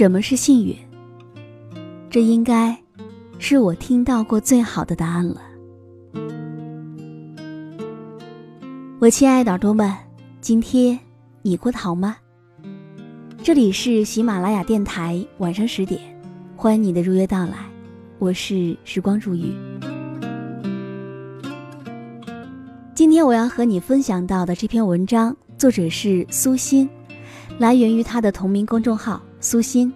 什么是幸运？这应该是我听到过最好的答案了。我亲爱的耳朵们，今天你过得好吗？这里是喜马拉雅电台，晚上十点，欢迎你的如约到来。我是时光如雨。今天我要和你分享到的这篇文章，作者是苏欣，来源于他的同名公众号。苏心，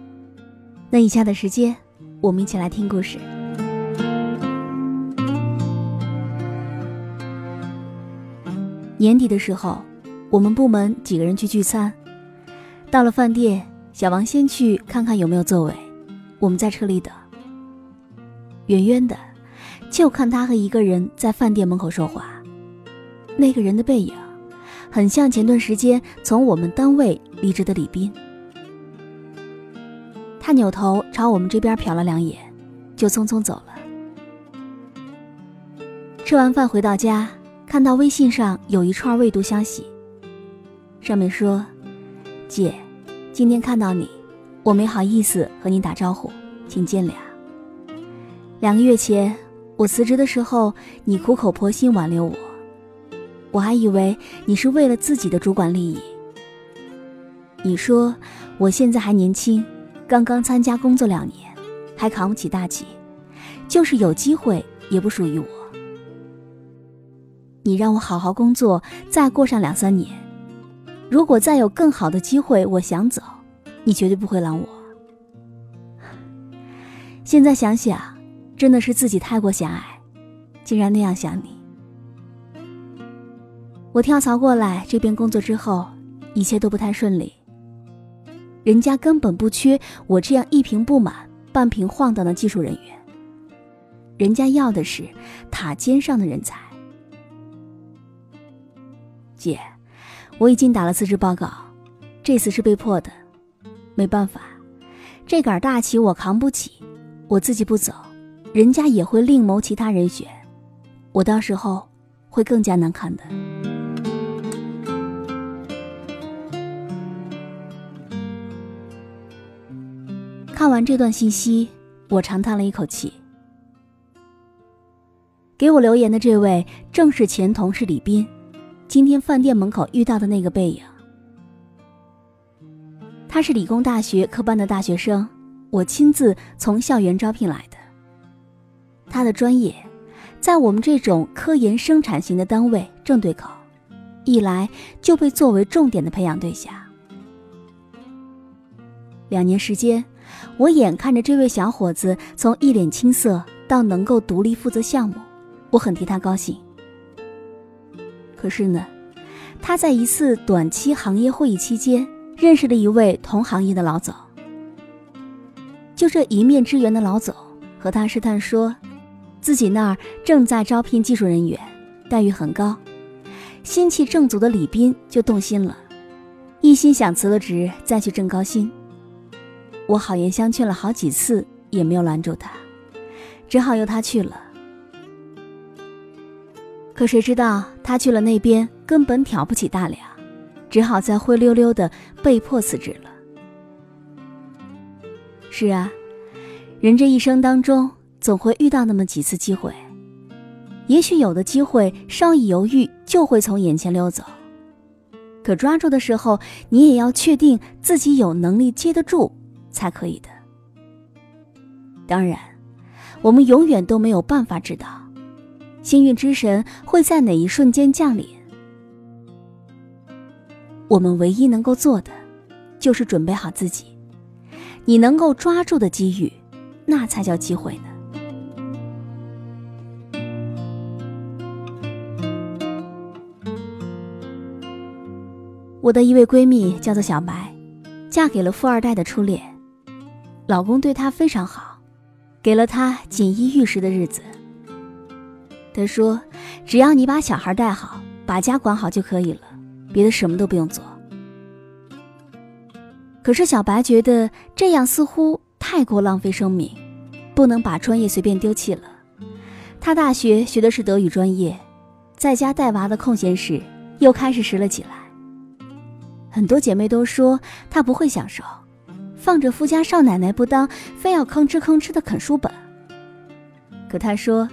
那以下的时间，我们一起来听故事。年底的时候，我们部门几个人去聚餐，到了饭店，小王先去看看有没有座位，我们在车里等。远远的，就看他和一个人在饭店门口说话，那个人的背影，很像前段时间从我们单位离职的李斌。他扭头朝我们这边瞟了两眼，就匆匆走了。吃完饭回到家，看到微信上有一串未读消息，上面说：“姐，今天看到你，我没好意思和你打招呼，请见谅。两个月前我辞职的时候，你苦口婆心挽留我，我还以为你是为了自己的主管利益。你说我现在还年轻。”刚刚参加工作两年，还扛不起大旗，就是有机会也不属于我。你让我好好工作，再过上两三年，如果再有更好的机会，我想走，你绝对不会拦我。现在想想，真的是自己太过狭隘，竟然那样想你。我跳槽过来这边工作之后，一切都不太顺利。人家根本不缺我这样一瓶不满、半瓶晃荡的技术人员，人家要的是塔尖上的人才。姐，我已经打了辞职报告，这次是被迫的，没办法，这杆大旗我扛不起，我自己不走，人家也会另谋其他人选，我到时候会更加难看的。看完这段信息，我长叹了一口气。给我留言的这位正是前同事李斌，今天饭店门口遇到的那个背影。他是理工大学科班的大学生，我亲自从校园招聘来的。他的专业，在我们这种科研生产型的单位正对口，一来就被作为重点的培养对象。两年时间。我眼看着这位小伙子从一脸青涩到能够独立负责项目，我很替他高兴。可是呢，他在一次短期行业会议期间认识了一位同行业的老总。就这一面之缘的老总和他试探说，自己那儿正在招聘技术人员，待遇很高。心气正足的李斌就动心了，一心想辞了职再去挣高薪。我好言相劝了好几次，也没有拦住他，只好由他去了。可谁知道他去了那边，根本挑不起大梁，只好再灰溜溜的被迫辞职了。是啊，人这一生当中总会遇到那么几次机会，也许有的机会稍一犹豫就会从眼前溜走。可抓住的时候，你也要确定自己有能力接得住，才可以的。当然，我们永远都没有办法知道，幸运之神会在哪一瞬间降临。我们唯一能够做的，就是准备好自己。你能够抓住的机遇，那才叫机会呢。我的一位闺蜜叫做小白，嫁给了富二代的初恋，老公对她非常好，给了她锦衣玉食的日子。他说：“只要你把小孩带好，把家管好就可以了，别的什么都不用做。”可是小白觉得这样似乎太过浪费生命，不能把专业随便丢弃了。她大学学的是德语专业，在家带娃的空闲时又开始拾了起来。很多姐妹都说她不会享受，放着富家少奶奶不当，非要吭哧吭哧的啃书本。可她说，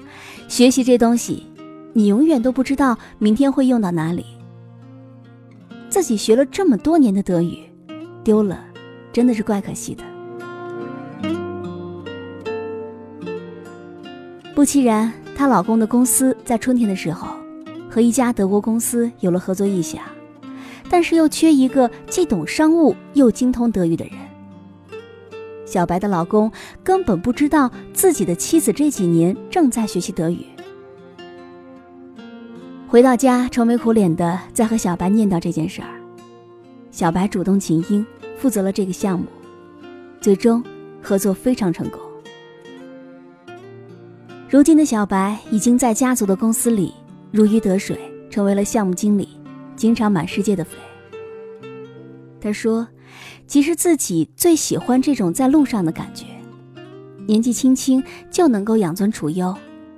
学习这东西，你永远都不知道明天会用到哪里。自己学了这么多年的德语，丢了，真的是怪可惜的。不其然，她老公的公司在春天的时候，和一家德国公司有了合作意向。但是又缺一个既懂商务又精通德语的人。小白的老公根本不知道自己的妻子这几年正在学习德语。回到家，愁眉苦脸的在和小白念叨这件事儿。小白主动请缨，负责了这个项目，最终合作非常成功。如今的小白已经在家族的公司里如鱼得水，成为了项目经理。经常满世界的飞。他说：“其实自己最喜欢这种在路上的感觉，年纪轻轻就能够养尊处优，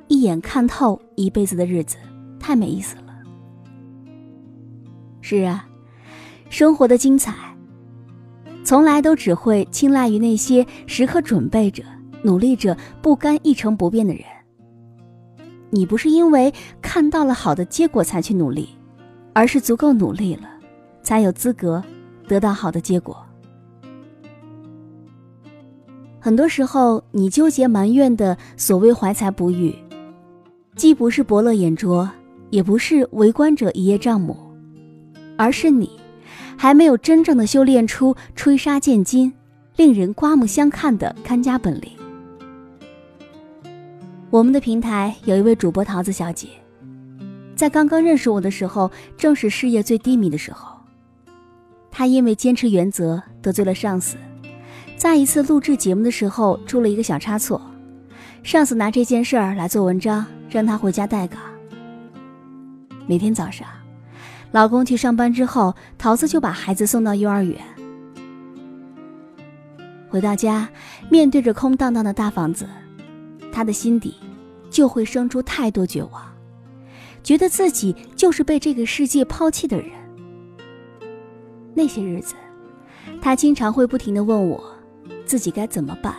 一眼看透一辈子的日子，太没意思了。”是啊，生活的精彩，从来都只会青睐于那些时刻准备着、努力着、不甘一成不变的人。你不是因为看到了好的结果才去努力。而是足够努力了，才有资格得到好的结果。很多时候，你纠结埋怨的所谓怀才不遇，既不是伯乐眼拙，也不是围观者一叶障目，而是你还没有真正的修炼出吹沙见金、令人刮目相看的看家本领。我们的平台有一位主播桃子小姐。在刚刚认识我的时候，正是事业最低迷的时候。她因为坚持原则得罪了上司，在一次录制节目的时候出了一个小差错，上司拿这件事儿来做文章，让他回家待岗。每天早上，老公去上班之后，桃子就把孩子送到幼儿园。回到家，面对着空荡荡的大房子，他的心底就会生出太多绝望。觉得自己就是被这个世界抛弃的人。那些日子，他经常会不停的问我，自己该怎么办。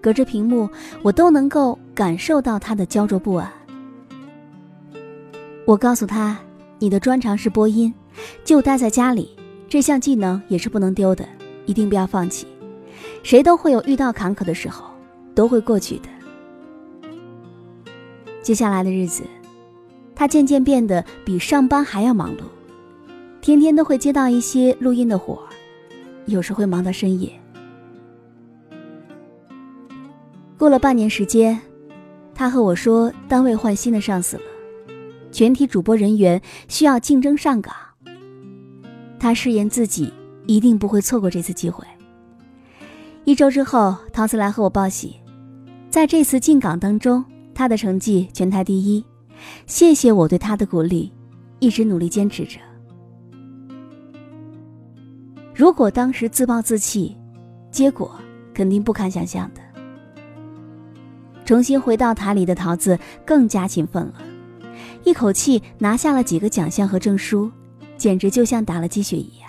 隔着屏幕，我都能够感受到他的焦灼不安。我告诉他，你的专长是播音，就待在家里，这项技能也是不能丢的，一定不要放弃。谁都会有遇到坎坷的时候，都会过去的。接下来的日子，他渐渐变得比上班还要忙碌，天天都会接到一些录音的活儿，有时会忙到深夜。过了半年时间，他和我说，单位换新的上司了，全体主播人员需要竞争上岗。他誓言自己一定不会错过这次机会。一周之后，陶瓷来和我报喜，在这次进岗当中。他的成绩全台第一，谢谢我对他的鼓励，一直努力坚持着。如果当时自暴自弃，结果肯定不堪想象的。重新回到塔里的桃子更加勤奋了，一口气拿下了几个奖项和证书，简直就像打了鸡血一样。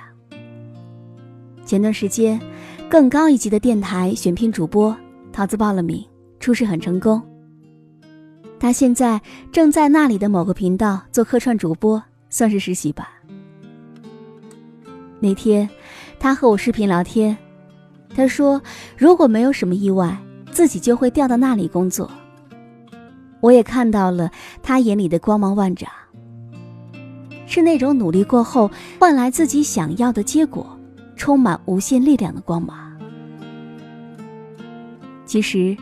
前段时间，更高一级的电台选聘主播，桃子报了名，初试很成功。他现在正在那里的某个频道做客串主播，算是实习吧。那天，他和我视频聊天，他说如果没有什么意外，自己就会调到那里工作。我也看到了他眼里的光芒万丈，是那种努力过后换来自己想要的结果，充满无限力量的光芒。其实。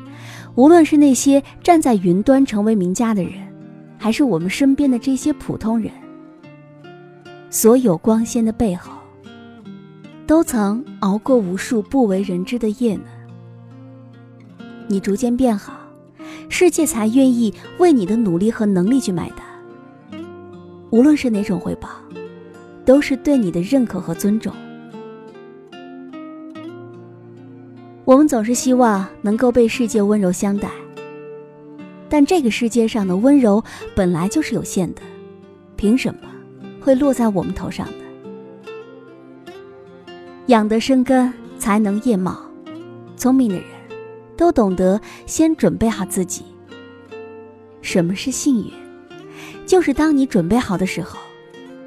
无论是那些站在云端成为名家的人，还是我们身边的这些普通人，所有光鲜的背后，都曾熬过无数不为人知的夜呢。你逐渐变好，世界才愿意为你的努力和能力去买单。无论是哪种回报，都是对你的认可和尊重。我们总是希望能够被世界温柔相待，但这个世界上的温柔本来就是有限的，凭什么会落在我们头上呢？养得生根，才能叶茂。聪明的人，都懂得先准备好自己。什么是幸运？就是当你准备好的时候，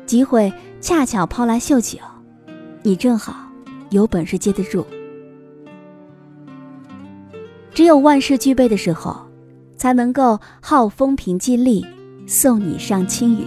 机会恰巧抛来绣球，你正好有本事接得住。只有万事俱备的时候，才能够号风平尽力，送你上青云。